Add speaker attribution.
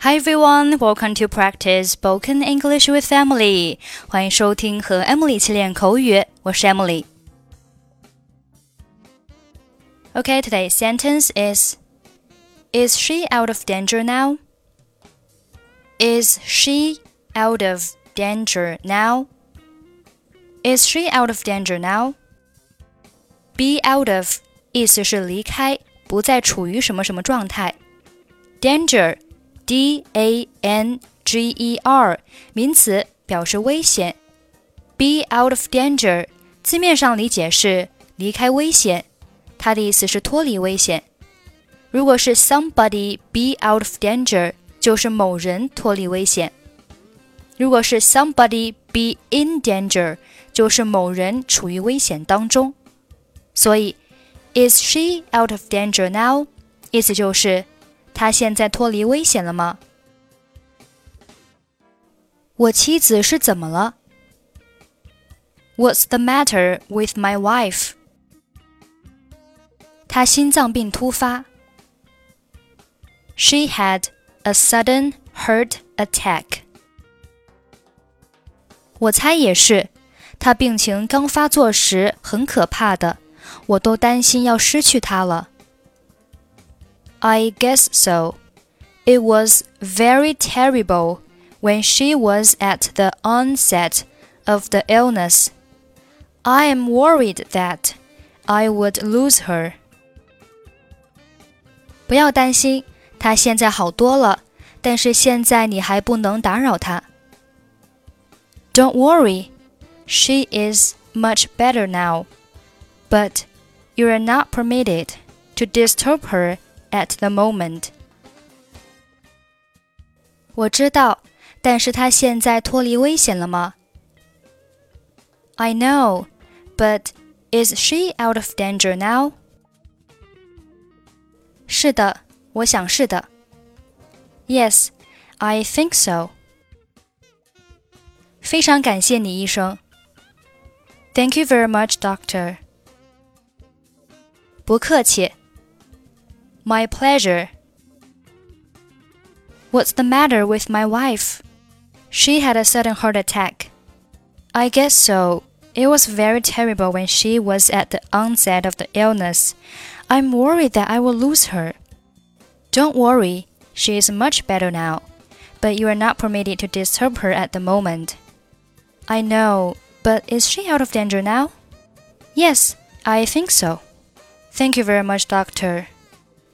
Speaker 1: Hi everyone, welcome to practice spoken English with Emily. 欢迎收听和 Emily 一起练口语，我是 Emily。Okay, today's sentence is Is she out of danger now? Is she out of danger now? Is she out of danger now? Be out of 意思是离开，不再处于什么什么状态。Danger D A N G E R 名词，表示危险。Be out of danger 字面上理解是离开危险，它的意思是脱离危险。如果是 somebody be out of danger，就是某人脱离危险。如果是 somebody be in danger，就是某人处于危险当中。所以，Is she out of danger now？意思就是他现在脱离危险了吗？我妻子是怎么了？What's the matter with my wife？她心脏病突发。She had a sudden heart attack。我猜也是，她病情刚发作时很可怕的，我都担心要失去她了。I guess so. It was very terrible when she was at the onset of the illness. I am worried that I would lose her. 不要担心，她现在好多了，但是现在你还不能打扰她。Don't worry, she is much better now, but you are not permitted to disturb her at the moment. 我知道，但是她现在脱离危险了吗？I know, but is she out of danger now? 是的，我想是的。Yes, I think so. 非常感谢你，医生。Thank you very much, doctor. 不客气。 My pleasure. What's the matter with my wife? She had a sudden heart attack. I guess so. It was very terrible when she was at the onset of the illness. I'm worried that I will lose her. Don't worry, she is much better now, but you are not permitted to disturb her at the moment. I know, but is she out of danger now? Yes, I think so. Thank you very much, doctor.